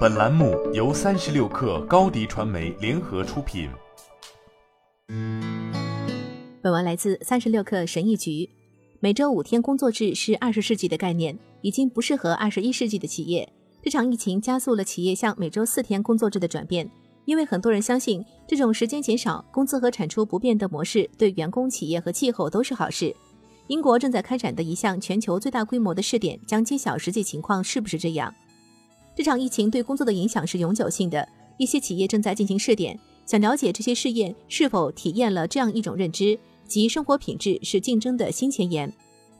本栏目由三十六氪高低传媒联合出品。本文来自三十六氪神译局。每周五天工作制是二十世纪的概念，已经不适合二十一世纪的企业。这场疫情加速了企业向每周四天工作制的转变，因为很多人相信这种时间减少、工资和产出不变的模式对员工、企业和气候都是好事。英国正在开展的一项全球最大规模的试点将揭晓实际情况是不是这样。这场疫情对工作的影响是永久性的，一些企业正在进行试点，想了解这些试验是否体验了这样一种认知。即生活品质是竞争的新前沿。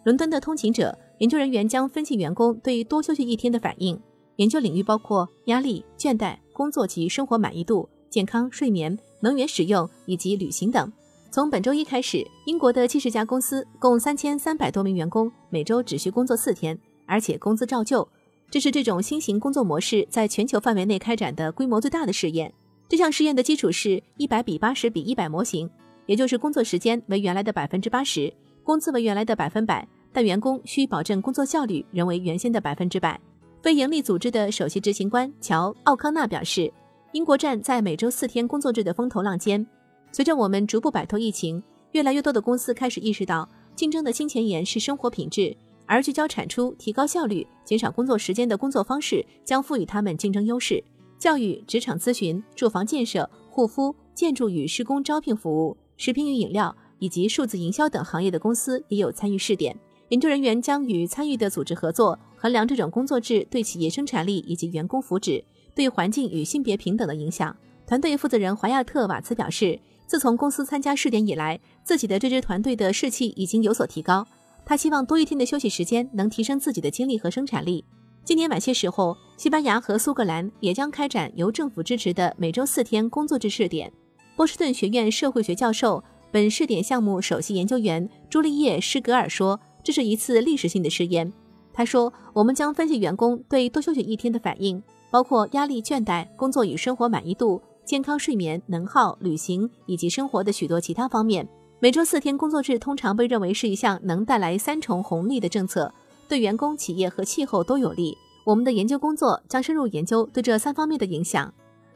伦敦的通勤者研究人员将分析员工对多休息一天的反应。研究领域包括压力、倦怠、工作及生活满意度、健康、睡眠、能源使用以及旅行等。从本周一开始，英国的七十家公司共三千三百多名员工每周只需工作四天，而且工资照旧。这是这种新型工作模式在全球范围内开展的规模最大的试验。这项试验的基础是一百比八十比一百模型。也就是工作时间为原来的百分之八十，工资为原来的百分百，但员工需保证工作效率仍为原先的百分之百。非营利组织的首席执行官乔·奥康纳表示：“英国站在每周四天工作制的风头浪尖。随着我们逐步摆脱疫情，越来越多的公司开始意识到，竞争的新前沿是生活品质，而聚焦产出、提高效率、减少工作时间的工作方式将赋予他们竞争优势。教育、职场咨询、住房建设、护肤、建筑与施工招聘服务。”食品与饮料以及数字营销等行业的公司也有参与试点。研究人员将与参与的组织合作，衡量这种工作制对企业生产力以及员工福祉、对环境与性别平等的影响。团队负责人华亚特·瓦茨表示，自从公司参加试点以来，自己的这支团队的士气已经有所提高。他希望多一天的休息时间能提升自己的精力和生产力。今年晚些时候，西班牙和苏格兰也将开展由政府支持的每周四天工作制试点。波士顿学院社会学教授、本试点项目首席研究员朱丽叶·施格尔说：“这是一次历史性的试验。”他说：“我们将分析员工对多休息一天的反应，包括压力、倦怠、工作与生活满意度、健康、睡眠、能耗、旅行以及生活的许多其他方面。每周四天工作制通常被认为是一项能带来三重红利的政策，对员工、企业和气候都有利。我们的研究工作将深入研究对这三方面的影响。”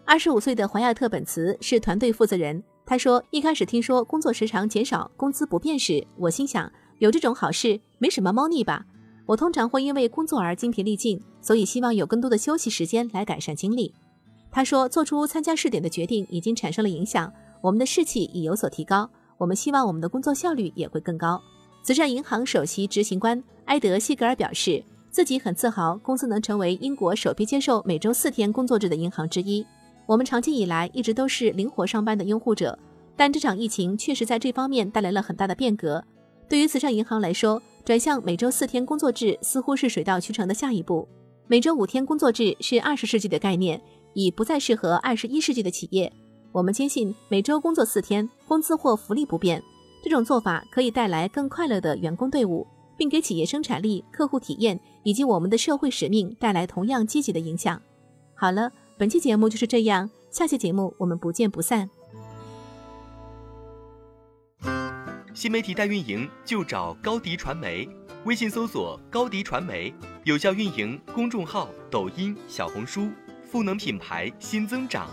二十五岁的华亚特·本茨是团队负责人。他说：“一开始听说工作时长减少、工资不变时，我心想有这种好事没什么猫腻吧。我通常会因为工作而精疲力尽，所以希望有更多的休息时间来改善精力。”他说：“做出参加试点的决定已经产生了影响，我们的士气已有所提高。我们希望我们的工作效率也会更高。”慈善银行首席执行官埃德·西格尔表示，自己很自豪公司能成为英国首批接受每周四天工作制的银行之一。我们长期以来一直都是灵活上班的拥护者，但这场疫情确实在这方面带来了很大的变革。对于慈善银行来说，转向每周四天工作制似乎是水到渠成的下一步。每周五天工作制是二十世纪的概念，已不再适合二十一世纪的企业。我们坚信每周工作四天，工资或福利不变，这种做法可以带来更快乐的员工队伍，并给企业生产力、客户体验以及我们的社会使命带来同样积极的影响。好了。本期节目就是这样，下期节目我们不见不散。新媒体代运营就找高迪传媒，微信搜索高迪传媒，有效运营公众号、抖音、小红书，赋能品牌新增长。